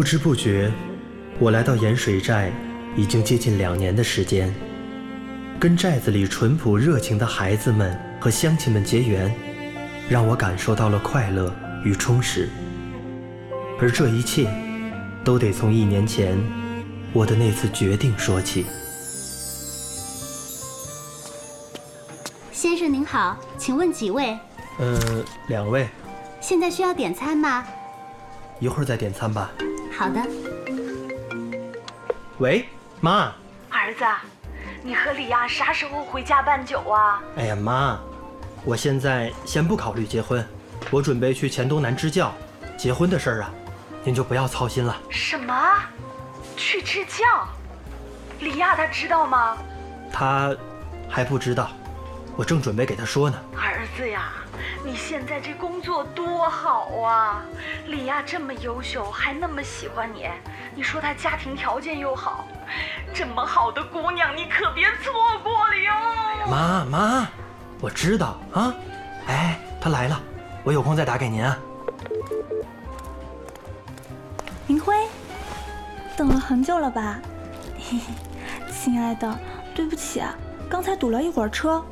不知不觉，我来到盐水寨已经接近两年的时间，跟寨子里淳朴热情的孩子们和乡亲们结缘，让我感受到了快乐与充实。而这一切，都得从一年前我的那次决定说起。先生您好，请问几位？呃，两位，现在需要点餐吗？一会儿再点餐吧。好的。喂，妈。儿子，你和李亚啥时候回家办酒啊？哎呀，妈，我现在先不考虑结婚，我准备去黔东南支教，结婚的事儿啊，您就不要操心了。什么？去支教？李亚他知道吗？他还不知道，我正准备给他说呢。儿子呀。你现在这工作多好啊！李亚这么优秀，还那么喜欢你，你说他家庭条件又好，这么好的姑娘，你可别错过了哟！妈妈，我知道啊。哎，他来了，我有空再打给您啊。明辉，等了很久了吧？嘿嘿，亲爱的，对不起啊，刚才堵了一会儿车。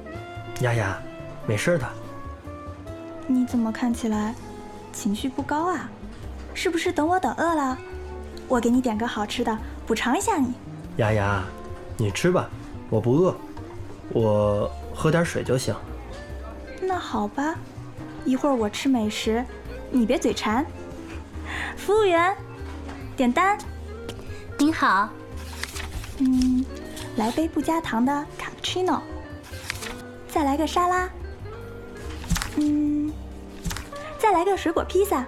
丫丫，没事的。你怎么看起来情绪不高啊？是不是等我等饿了？我给你点个好吃的补偿一下你。丫丫，你吃吧，我不饿，我喝点水就行。那好吧，一会儿我吃美食，你别嘴馋。服务员，点单。您好。嗯，来杯不加糖的卡布奇诺，再来个沙拉。嗯，再来个水果披萨。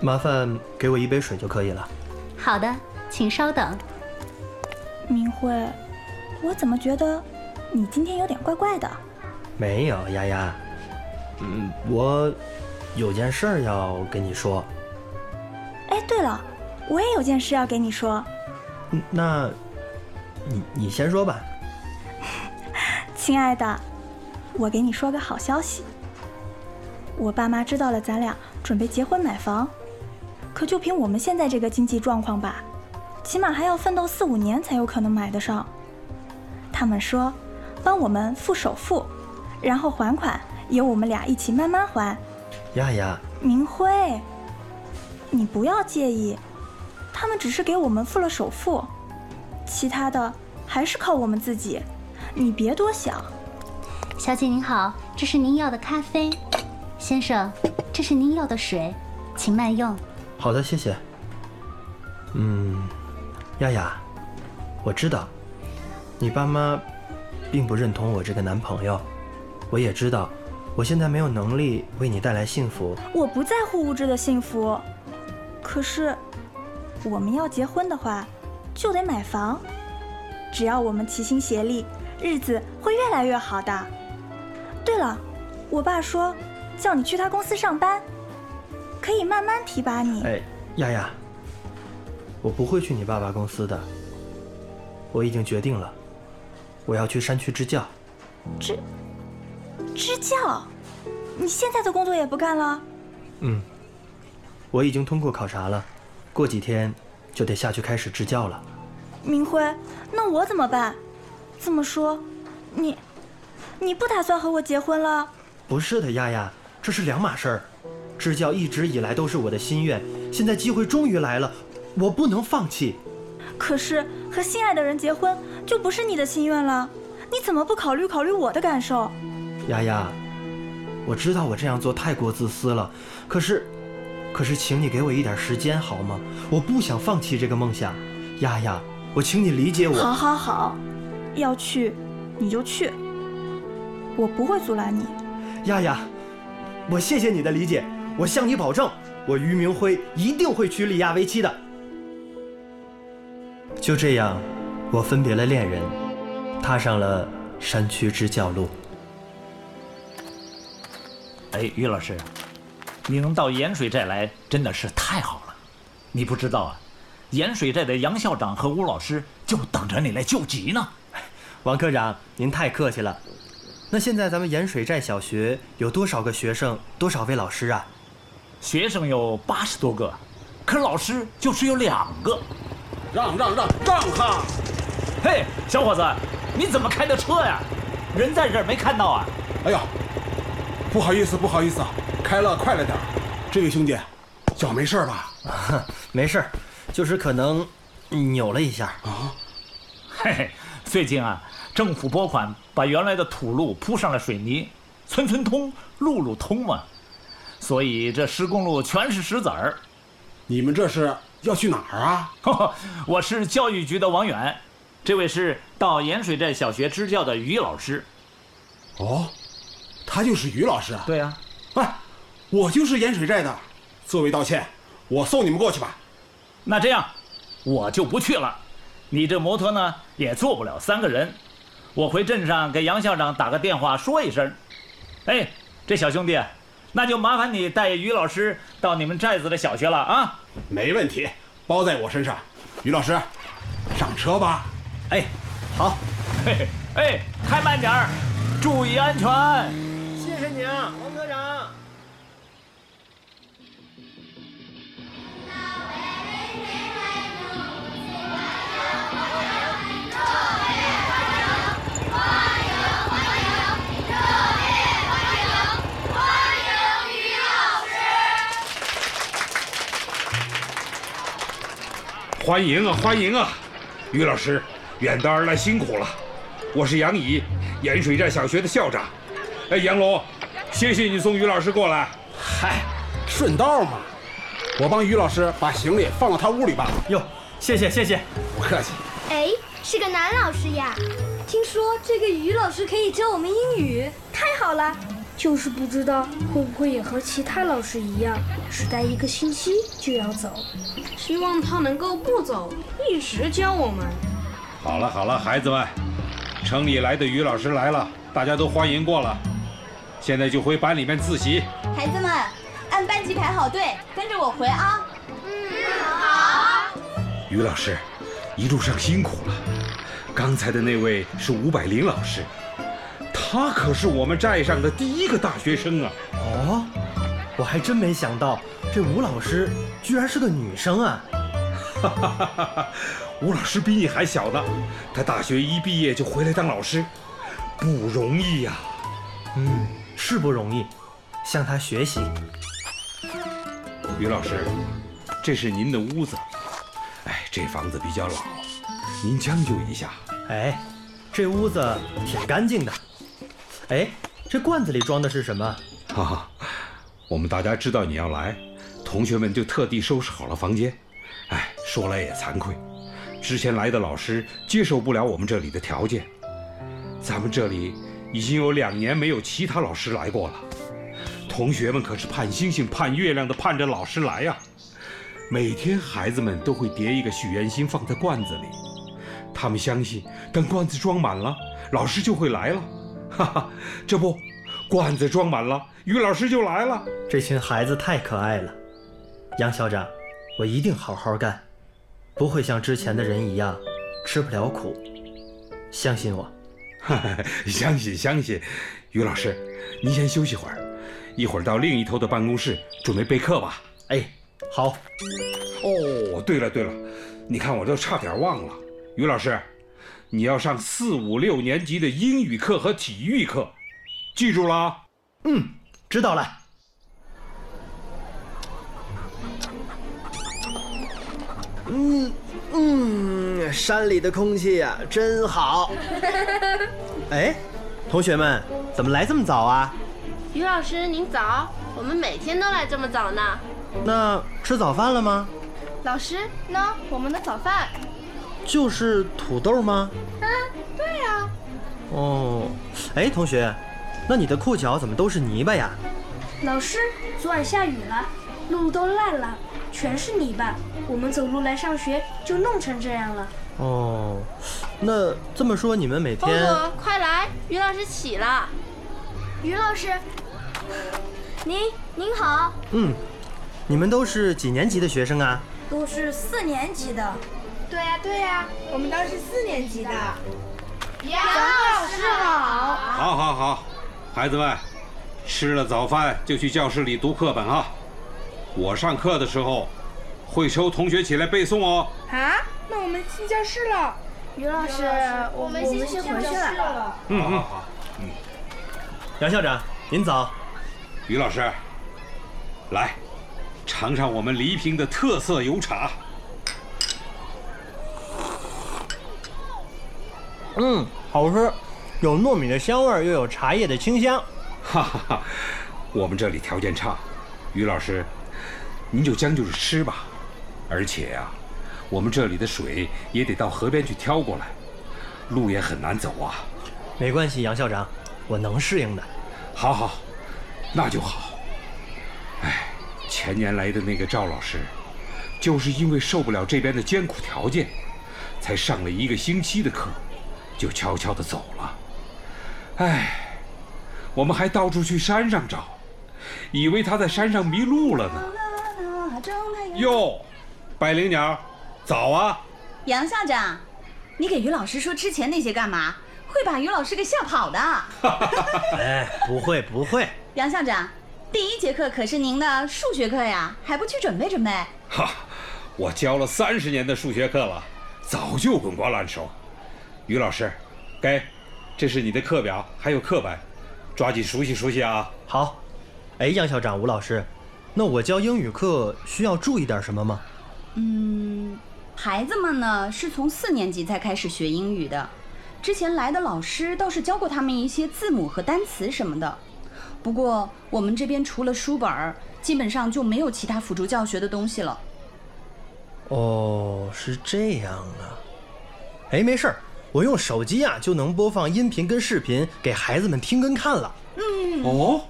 麻烦给我一杯水就可以了。好的，请稍等。明慧，我怎么觉得你今天有点怪怪的？没有，丫丫。嗯，我有件事要跟你说。哎，对了，我也有件事要跟你说。那，你你先说吧。亲爱的，我给你说个好消息。我爸妈知道了，咱俩准备结婚买房，可就凭我们现在这个经济状况吧，起码还要奋斗四五年才有可能买得上。他们说，帮我们付首付，然后还款由我们俩一起慢慢还。丫丫，明辉，你不要介意，他们只是给我们付了首付，其他的还是靠我们自己，你别多想。小姐您好，这是您要的咖啡。先生，这是您要的水，请慢用。好的，谢谢。嗯，丫丫，我知道，你爸妈并不认同我这个男朋友，我也知道，我现在没有能力为你带来幸福。我不在乎物质的幸福，可是我们要结婚的话，就得买房。只要我们齐心协力，日子会越来越好的。对了，我爸说。叫你去他公司上班，可以慢慢提拔你。哎，丫丫，我不会去你爸爸公司的。我已经决定了，我要去山区支教。支支教？你现在的工作也不干了？嗯，我已经通过考察了，过几天就得下去开始支教了。明辉，那我怎么办？这么说，你你不打算和我结婚了？不是的，丫丫。这是两码事儿，支教一直以来都是我的心愿，现在机会终于来了，我不能放弃。可是和心爱的人结婚就不是你的心愿了，你怎么不考虑考虑我的感受？丫丫，我知道我这样做太过自私了，可是，可是，请你给我一点时间好吗？我不想放弃这个梦想，丫丫，我请你理解我。好，好，好，要去你就去，我不会阻拦你。亚亚。我谢谢你的理解，我向你保证，我于明辉一定会娶李亚为妻的。就这样，我分别了恋人，踏上了山区支教路。哎，于老师，你能到盐水寨来，真的是太好了。你不知道啊，盐水寨的杨校长和吴老师就等着你来救急呢。王科长，您太客气了。那现在咱们盐水寨小学有多少个学生，多少位老师啊？学生有八十多个，可老师就只有两个。让让让让哈！嘿，小伙子，你怎么开的车呀？人在这儿没看到啊？哎呀，不好意思，不好意思啊，开了快了点。这位兄弟，脚没事吧？没事，就是可能扭了一下。啊，嘿嘿，最近啊，政府拨款把原来的土路铺上了水泥，村村通，路路通嘛，所以这施工路全是石子儿。你们这是要去哪儿啊？我是教育局的王远，这位是到盐水寨小学支教的于老师。哦，他就是于老师啊。对呀、哎，我就是盐水寨的。作为道歉，我送你们过去吧。那这样，我就不去了。你这摩托呢，也坐不了三个人。我回镇上给杨校长打个电话说一声。哎，这小兄弟，那就麻烦你带于老师到你们寨子的小学了啊。没问题，包在我身上。于老师，上车吧。哎，好，嘿嘿，哎，开慢点儿，注意安全。谢谢你啊，王科长。欢迎啊，欢迎啊！于老师，远道而来辛苦了。我是杨乙，盐水寨小学的校长。哎，杨龙，谢谢你送于老师过来。嗨，顺道嘛。我帮于老师把行李放到他屋里吧。哟，谢谢谢谢。不客气。哎，是个男老师呀！听说这个于老师可以教我们英语，太好了！就是不知道会不会也和其他老师一样，只待一个星期就要走。希望他能够不走，一直教我们。好了好了，孩子们，城里来的于老师来了，大家都欢迎过了。现在就回班里面自习。孩子们，按班级排好队，跟着我回啊！嗯，好于老师，一路上辛苦了。刚才的那位是吴百灵老师，他可是我们寨上的第一个大学生啊！哦，我还真没想到，这吴老师居然是个女生啊！哈哈哈哈哈！吴老师比你还小呢，他大学一毕业就回来当老师，不容易呀、嗯，是不容易，向他学习。于老师，这是您的屋子。哎，这房子比较老，您将就一下。哎，这屋子挺干净的。哎，这罐子里装的是什么？哈哈，我们大家知道你要来，同学们就特地收拾好了房间。哎，说来也惭愧，之前来的老师接受不了我们这里的条件。咱们这里已经有两年没有其他老师来过了，同学们可是盼星星盼月亮的盼着老师来呀、每天孩子们都会叠一个许愿星放在罐子里，他们相信等罐子装满了，老师就会来了。哈哈，这不，罐子装满了，于老师就来了。这群孩子太可爱了。杨校长，我一定好好干，不会像之前的人一样吃不了苦。相信我。相 信相信，于老师，您先休息会儿，一会儿到另一头的办公室准备备课吧。哎，好。哦，对了对了，你看我都差点忘了，于老师，你要上四五六年级的英语课和体育课，记住了啊。嗯，知道了。嗯嗯，山里的空气呀、真好。哎，同学们，怎么来这么早啊？于老师您早，我们每天都来这么早呢。那吃早饭了吗？老师，呢，我们的早饭。就是土豆吗？嗯，对呀、哦，哎，同学，那你的裤脚怎么都是泥巴呀？老师，昨晚下雨了，路都烂了，全是泥巴。我们走路来上学就弄成这样了。哦，那这么说你们每波天……波，快来，于老师起了。于老师，您您好，嗯，你们都是几年级的学生啊？都是四年级的。对呀、对呀、我们都是四年级的。杨老师好。好，好，好，孩子们，吃了早饭就去教室里读课本啊。我上课的时候，会抽同学起来背诵哦。啊，那我们进教室了。于老师，我们先先回去了。嗯嗯好，嗯。杨校长，您早。于老师，来，尝尝我们黎平的特色油茶。嗯，好吃，有糯米的香味，又有茶叶的清香。哈哈哈，我们这里条件差，于老师，您就将就着吃吧。而且呀，我们这里的水也得到河边去挑过来，路也很难走啊。没关系，杨校长，我能适应的。好好，那就好。哎，前年来的那个赵老师，就是因为受不了这边的艰苦条件，才上了一个星期的课。就悄悄地走了。哎，我们还到处去山上找，以为他在山上迷路了呢。哟，百灵鸟，早啊！杨校长，你给于老师说之前那些干嘛？会把于老师给吓跑的。哎，不会不会。杨校长，第一节课可是您的数学课呀，还不去准备准备？哈，我教了三十年的数学课了，早就滚瓜烂熟。于老师，给，这是你的课表，还有课本，抓紧熟悉熟悉啊！好。哎，杨校长、吴老师，那我教英语课需要注意点什么吗？嗯，孩子们呢是从四年级才开始学英语的，之前来的老师倒是教过他们一些字母和单词什么的。不过我们这边除了书本，基本上就没有其他辅助教学的东西了。哦，是这样啊。哎，没事儿。我用手机啊，就能播放音频跟视频给孩子们听跟看了。嗯哦，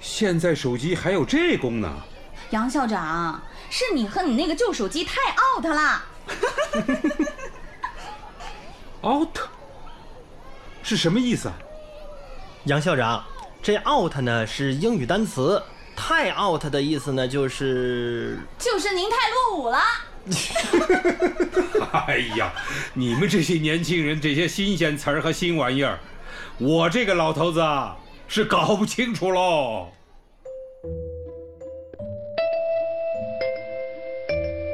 现在手机还有这功能？杨校长，是你和你那个旧手机太 out 了。out 是什么意思啊？杨校长，这 out 呢是英语单词，太 out 的意思呢就是就是您太落伍了。哎呀，你们这些年轻人这些新鲜词儿和新玩意儿，我这个老头子啊是搞不清楚喽。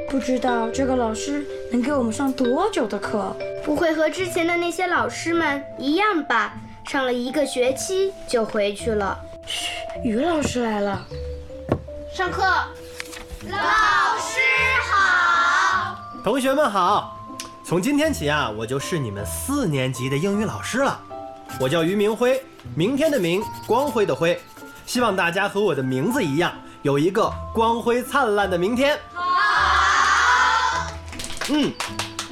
不知道这个老师能给我们上多久的课？不会和之前的那些老师们一样吧？上了一个学期就回去了。嘘，于老师来了，上课。老同学们好。从今天起啊，我就是你们四年级的英语老师了。我叫于明辉，明天的明，光辉的辉。希望大家和我的名字一样，有一个光辉灿烂的明天。好。嗯，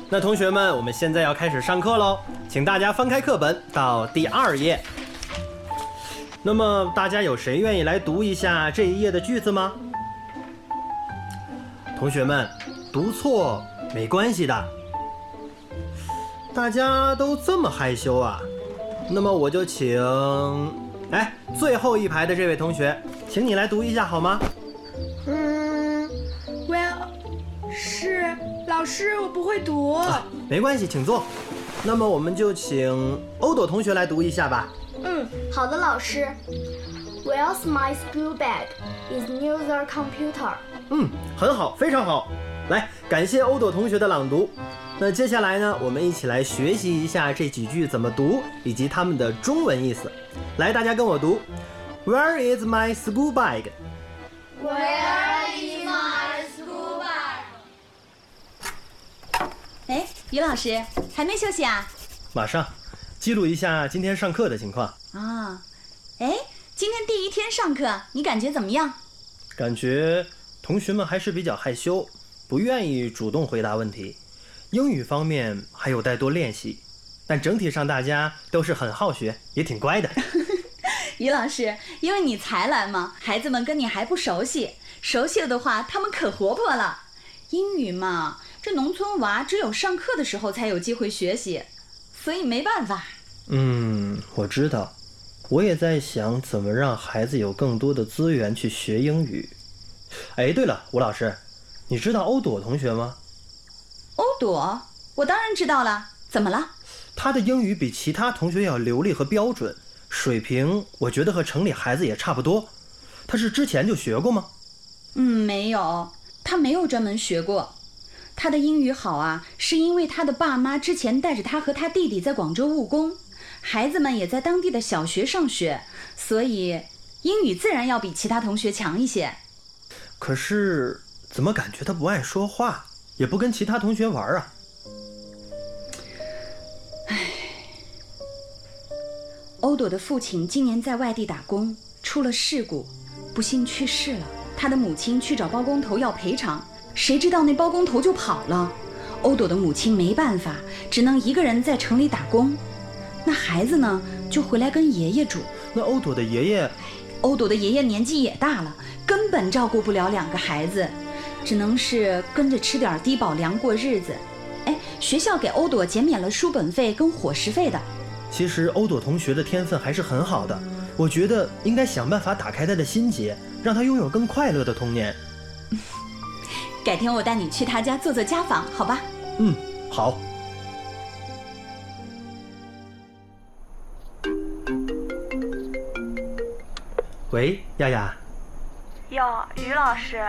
那同学们，我们现在要开始上课喽，请大家翻开课本到第二页。那么大家有谁愿意来读一下这一页的句子吗？同学们，读错没关系的。大家都这么害羞啊？那么我就请，哎，最后一排的这位同学，请你来读一下好吗？嗯，Well，是老师，我不会读。啊，没关系，请坐。那么我们就请欧朵同学来读一下吧。嗯，好的，老师。Where's my school bag? Is near the computer. 嗯，很好，非常好。来，感谢欧朵同学的朗读。那接下来呢，我们一起来学习一下这几句怎么读，以及它们的中文意思。来，大家跟我读：Where is my school bag? Where is my school bag? 哎，于老师还没休息啊？马上，记录一下今天上课的情况。啊，哎，今天第一天上课，你感觉怎么样？感觉。同学们还是比较害羞，不愿意主动回答问题，英语方面还有待多练习，但整体上大家都是很好学，也挺乖的。于老师，因为你才来嘛，孩子们跟你还不熟悉，熟悉了的话，他们可活泼了。英语嘛，这农村娃只有上课的时候才有机会学习，所以没办法。嗯，我知道，我也在想怎么让孩子有更多的资源去学英语。哎，对了，吴老师，你知道欧朵同学吗？欧朵，我当然知道了。怎么了？他的英语比其他同学要流利和标准，水平我觉得和城里孩子也差不多。他是之前就学过吗？嗯，没有。他没有专门学过。他的英语好啊，是因为他的爸妈之前带着他和他弟弟在广州务工，孩子们也在当地的小学上学，所以英语自然要比其他同学强一些。可是怎么感觉他不爱说话，也不跟其他同学玩啊？欧朵的父亲今年在外地打工，出了事故，不幸去世了。他的母亲去找包工头要赔偿。谁知道那包工头就跑了，欧朵的母亲没办法，只能一个人在城里打工。那孩子呢，就回来跟爷爷住。那欧朵的爷爷，欧朵的爷爷年纪也大了，根本照顾不了两个孩子，只能是跟着吃点低保粮过日子。哎，学校给欧朵减免了书本费跟伙食费的。其实欧朵同学的天分还是很好的，我觉得应该想办法打开他的心结，让他拥有更快乐的童年。改天我带你去他家做做家访，好吧？嗯，好。喂，丫丫。哟，于老师，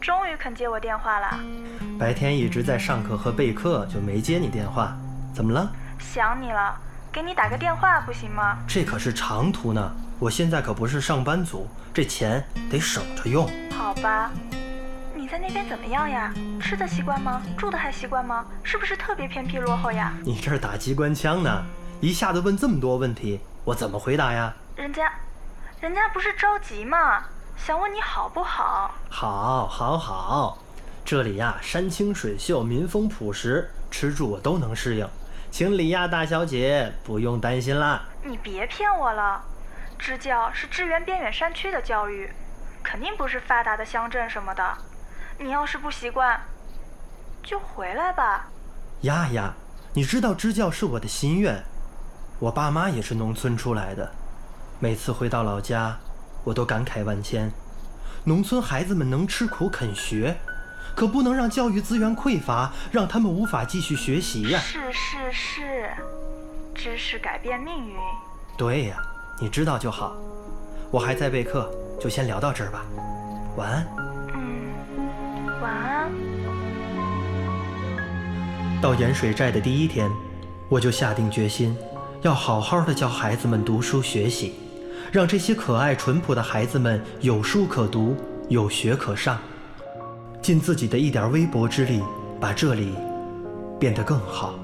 终于肯接我电话了。白天一直在上课和备课，就没接你电话。怎么了？想你了，给你打个电话不行吗？这可是长途呢，我现在可不是上班族，这钱得省着用。好吧。你在那边怎么样呀？吃的习惯吗？住的还习惯吗？是不是特别偏僻落后呀？你这儿打机关枪呢？一下子问这么多问题，我怎么回答呀？人家，人家不是着急吗？想问你好不好？好，好，好。这里呀，山清水秀，民风朴实，吃住我都能适应，请李亚大小姐不用担心啦。你别骗我了，支教是支援边远山区的教育，肯定不是发达的乡镇什么的。你要是不习惯，就回来吧。丫丫，你知道支教是我的心愿，我爸妈也是农村出来的，每次回到老家，我都感慨万千。农村孩子们能吃苦肯学，可不能让教育资源匮乏，让他们无法继续学习呀。是是是，知识改变命运。对呀，你知道就好。我还在备课，就先聊到这儿吧。晚安。嗯晚安。到盐水寨的第一天，我就下定决心，要好好的教孩子们读书学习，让这些可爱淳朴的孩子们有书可读，有学可上，尽自己的一点微薄之力，把这里变得更好。